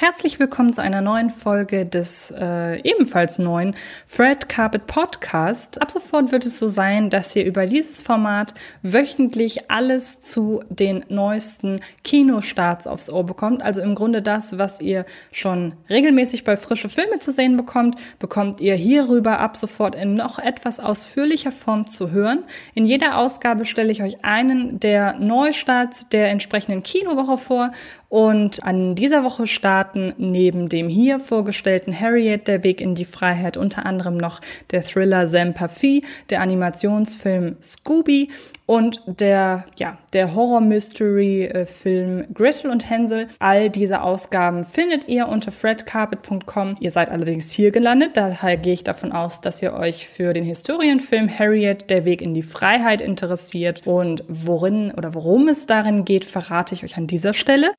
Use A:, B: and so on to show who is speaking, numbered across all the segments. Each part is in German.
A: Herzlich willkommen zu einer neuen Folge des äh, ebenfalls neuen Fred Carpet Podcast. Ab sofort wird es so sein, dass ihr über dieses Format wöchentlich alles zu den neuesten Kinostarts aufs Ohr bekommt. Also im Grunde das, was ihr schon regelmäßig bei frische Filme zu sehen bekommt, bekommt ihr hierüber ab sofort in noch etwas ausführlicher Form zu hören. In jeder Ausgabe stelle ich euch einen der Neustarts der entsprechenden Kinowoche vor und an dieser Woche starten neben dem hier vorgestellten Harriet, der Weg in die Freiheit, unter anderem noch der Thriller Sympathie, der Animationsfilm Scooby und der, ja, der Horror-Mystery-Film Gretel und Hänsel. All diese Ausgaben findet ihr unter fredcarpet.com. Ihr seid allerdings hier gelandet, daher gehe ich davon aus, dass ihr euch für den Historienfilm Harriet, der Weg in die Freiheit interessiert und worin oder worum es darin geht, verrate ich euch an dieser Stelle.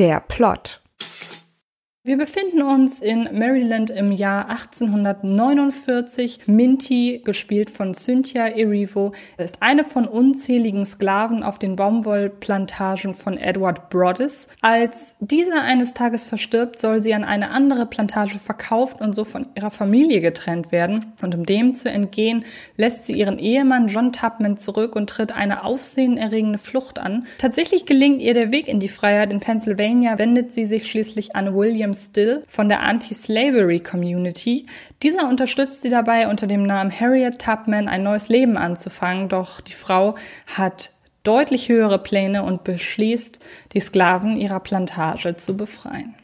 B: Der Plot.
A: Wir befinden uns in Maryland im Jahr 1849. Minty, gespielt von Cynthia Erivo, ist eine von unzähligen Sklaven auf den Baumwollplantagen von Edward Broaddus. Als dieser eines Tages verstirbt, soll sie an eine andere Plantage verkauft und so von ihrer Familie getrennt werden. Und um dem zu entgehen, lässt sie ihren Ehemann John Tubman zurück und tritt eine aufsehenerregende Flucht an. Tatsächlich gelingt ihr der Weg in die Freiheit. In Pennsylvania wendet sie sich schließlich an William William Still von der Anti-Slavery Community. Dieser unterstützt sie dabei, unter dem Namen Harriet Tubman ein neues Leben anzufangen, doch die Frau hat deutlich höhere Pläne und beschließt, die Sklaven ihrer Plantage zu befreien.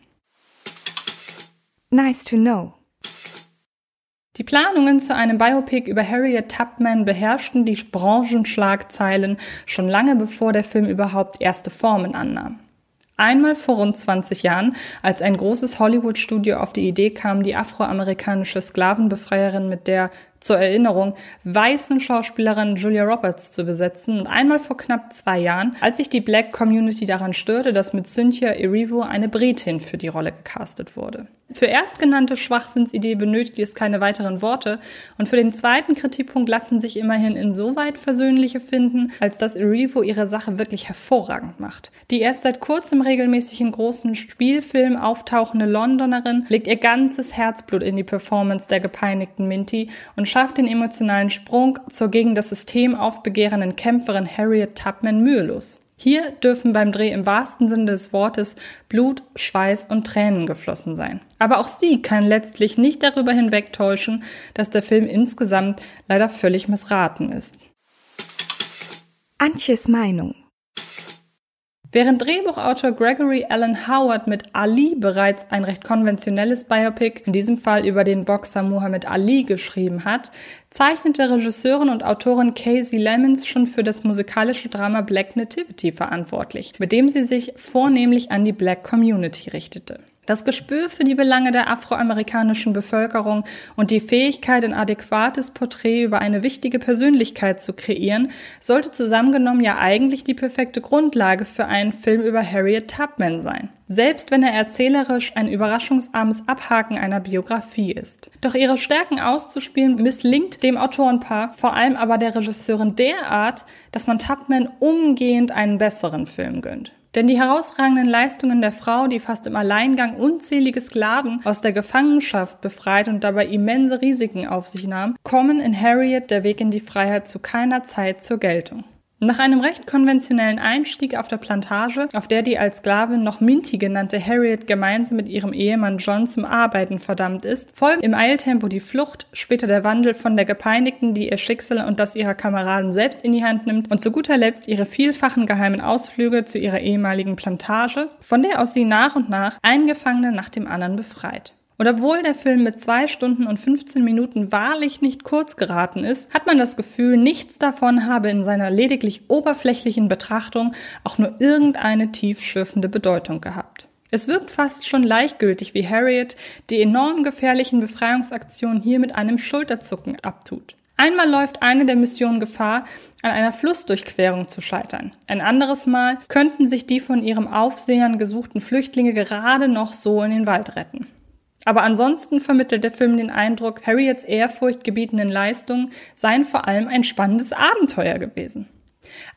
B: Nice to know.
A: Die Planungen zu einem Biopic über Harriet Tubman beherrschten die Branchenschlagzeilen schon lange bevor der Film überhaupt erste Formen annahm. Einmal vor rund 20 Jahren, als ein großes Hollywood-Studio auf die Idee kam, die afroamerikanische Sklavenbefreierin mit der zur Erinnerung, weißen Schauspielerin Julia Roberts zu besetzen und einmal vor knapp zwei Jahren, als sich die Black Community daran störte, dass mit Cynthia Erivo eine Britin für die Rolle gecastet wurde. Für erstgenannte Schwachsinnsidee benötigt es keine weiteren Worte und für den zweiten Kritikpunkt lassen sich immerhin insoweit versöhnliche finden, als dass Erivo ihre Sache wirklich hervorragend macht. Die erst seit kurzem regelmäßig in großen Spielfilmen auftauchende Londonerin legt ihr ganzes Herzblut in die Performance der gepeinigten Minty und schafft den emotionalen Sprung zur gegen das System aufbegehrenden Kämpferin Harriet Tubman mühelos. Hier dürfen beim Dreh im wahrsten Sinne des Wortes Blut, Schweiß und Tränen geflossen sein. Aber auch sie kann letztlich nicht darüber hinwegtäuschen, dass der Film insgesamt leider völlig missraten ist.
B: Antjes Meinung.
A: Während Drehbuchautor Gregory Allen Howard mit Ali bereits ein recht konventionelles Biopic, in diesem Fall über den Boxer Muhammad Ali, geschrieben hat, zeichnete Regisseurin und Autorin Casey Lemons schon für das musikalische Drama Black Nativity verantwortlich, mit dem sie sich vornehmlich an die Black Community richtete. Das Gespür für die Belange der afroamerikanischen Bevölkerung und die Fähigkeit, ein adäquates Porträt über eine wichtige Persönlichkeit zu kreieren, sollte zusammengenommen ja eigentlich die perfekte Grundlage für einen Film über Harriet Tubman sein. Selbst wenn er erzählerisch ein überraschungsarmes Abhaken einer Biografie ist. Doch ihre Stärken auszuspielen misslingt dem Autorenpaar, vor allem aber der Regisseurin derart, dass man Tubman umgehend einen besseren Film gönnt. Denn die herausragenden Leistungen der Frau, die fast im Alleingang unzählige Sklaven aus der Gefangenschaft befreit und dabei immense Risiken auf sich nahm, kommen in Harriet der Weg in die Freiheit zu keiner Zeit zur Geltung. Nach einem recht konventionellen Einstieg auf der Plantage, auf der die als Sklavin noch Minty genannte Harriet gemeinsam mit ihrem Ehemann John zum Arbeiten verdammt ist, folgt im Eiltempo die Flucht, später der Wandel von der Gepeinigten, die ihr Schicksal und das ihrer Kameraden selbst in die Hand nimmt und zu guter Letzt ihre vielfachen geheimen Ausflüge zu ihrer ehemaligen Plantage, von der aus sie nach und nach einen Gefangenen nach dem anderen befreit. Und obwohl der Film mit zwei Stunden und 15 Minuten wahrlich nicht kurz geraten ist, hat man das Gefühl, nichts davon habe in seiner lediglich oberflächlichen Betrachtung auch nur irgendeine tiefschürfende Bedeutung gehabt. Es wirkt fast schon leichtgültig, wie Harriet die enorm gefährlichen Befreiungsaktionen hier mit einem Schulterzucken abtut. Einmal läuft eine der Missionen Gefahr, an einer Flussdurchquerung zu scheitern. Ein anderes Mal könnten sich die von ihrem Aufsehern gesuchten Flüchtlinge gerade noch so in den Wald retten. Aber ansonsten vermittelt der Film den Eindruck, Harriets ehrfurchtgebietenden Leistungen seien vor allem ein spannendes Abenteuer gewesen.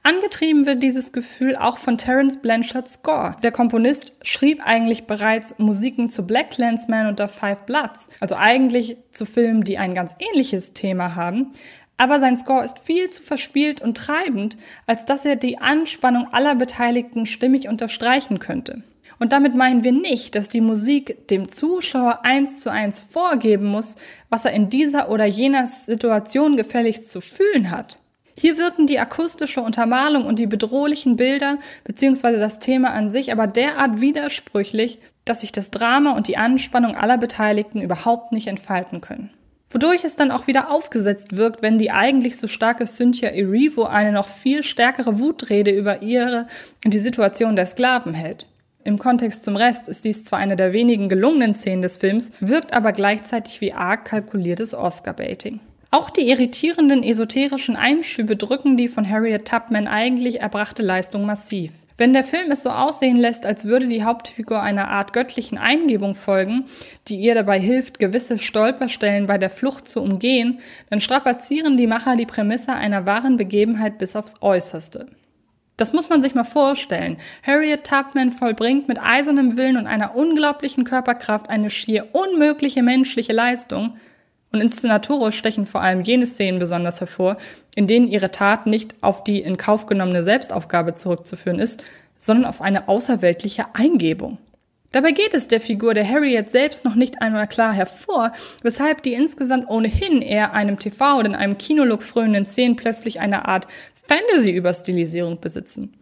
A: Angetrieben wird dieses Gefühl auch von Terence Blanchards Score. Der Komponist schrieb eigentlich bereits Musiken zu Black Clansman und The Five Bloods, also eigentlich zu Filmen, die ein ganz ähnliches Thema haben. Aber sein Score ist viel zu verspielt und treibend, als dass er die Anspannung aller Beteiligten stimmig unterstreichen könnte. Und damit meinen wir nicht, dass die Musik dem Zuschauer eins zu eins vorgeben muss, was er in dieser oder jener Situation gefälligst zu fühlen hat. Hier wirken die akustische Untermalung und die bedrohlichen Bilder bzw. das Thema an sich aber derart widersprüchlich, dass sich das Drama und die Anspannung aller Beteiligten überhaupt nicht entfalten können. Wodurch es dann auch wieder aufgesetzt wirkt, wenn die eigentlich so starke Cynthia Erivo eine noch viel stärkere Wutrede über ihre und die Situation der Sklaven hält. Im Kontext zum Rest ist dies zwar eine der wenigen gelungenen Szenen des Films, wirkt aber gleichzeitig wie arg kalkuliertes Oscar-Baiting. Auch die irritierenden esoterischen Einschübe drücken die von Harriet Tubman eigentlich erbrachte Leistung massiv. Wenn der Film es so aussehen lässt, als würde die Hauptfigur einer Art göttlichen Eingebung folgen, die ihr dabei hilft, gewisse Stolperstellen bei der Flucht zu umgehen, dann strapazieren die Macher die Prämisse einer wahren Begebenheit bis aufs Äußerste. Das muss man sich mal vorstellen. Harriet Tubman vollbringt mit eisernem Willen und einer unglaublichen Körperkraft eine schier unmögliche menschliche Leistung, und inszenatorisch stechen vor allem jene Szenen besonders hervor, in denen ihre Tat nicht auf die in Kauf genommene Selbstaufgabe zurückzuführen ist, sondern auf eine außerweltliche Eingebung. Dabei geht es der Figur der Harriet selbst noch nicht einmal klar hervor, weshalb die insgesamt ohnehin eher einem TV- oder in einem Kinolook frönen Szenen plötzlich eine Art Fantasy-Überstilisierung besitzen.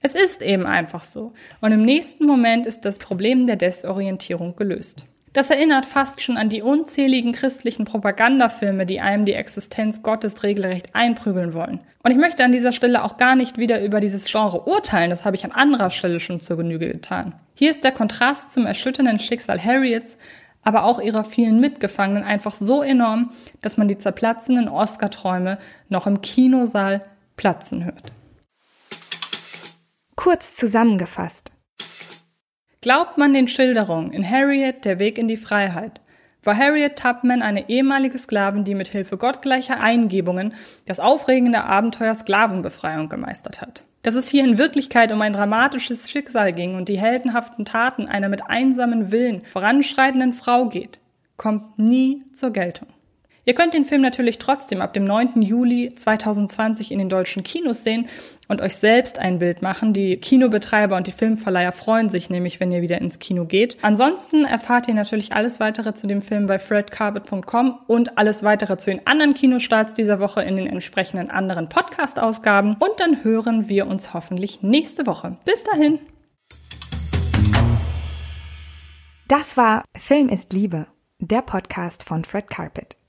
A: Es ist eben einfach so. Und im nächsten Moment ist das Problem der Desorientierung gelöst. Das erinnert fast schon an die unzähligen christlichen Propagandafilme, die einem die Existenz Gottes regelrecht einprügeln wollen. Und ich möchte an dieser Stelle auch gar nicht wieder über dieses Genre urteilen, das habe ich an anderer Stelle schon zur Genüge getan. Hier ist der Kontrast zum erschütternden Schicksal Harriets, aber auch ihrer vielen Mitgefangenen einfach so enorm, dass man die zerplatzenden Oscar-Träume noch im Kinosaal platzen hört.
B: Kurz zusammengefasst.
A: Glaubt man den Schilderungen in Harriet Der Weg in die Freiheit, war Harriet Tubman eine ehemalige Sklavin, die mit Hilfe gottgleicher Eingebungen das aufregende Abenteuer Sklavenbefreiung gemeistert hat. Dass es hier in Wirklichkeit um ein dramatisches Schicksal ging und die heldenhaften Taten einer mit einsamen Willen voranschreitenden Frau geht, kommt nie zur Geltung. Ihr könnt den Film natürlich trotzdem ab dem 9. Juli 2020 in den deutschen Kinos sehen und euch selbst ein Bild machen. Die Kinobetreiber und die Filmverleiher freuen sich nämlich, wenn ihr wieder ins Kino geht. Ansonsten erfahrt ihr natürlich alles weitere zu dem Film bei fredcarpet.com und alles weitere zu den anderen Kinostarts dieser Woche in den entsprechenden anderen Podcast-Ausgaben. Und dann hören wir uns hoffentlich nächste Woche. Bis dahin!
B: Das war Film ist Liebe, der Podcast von Fred Carpet.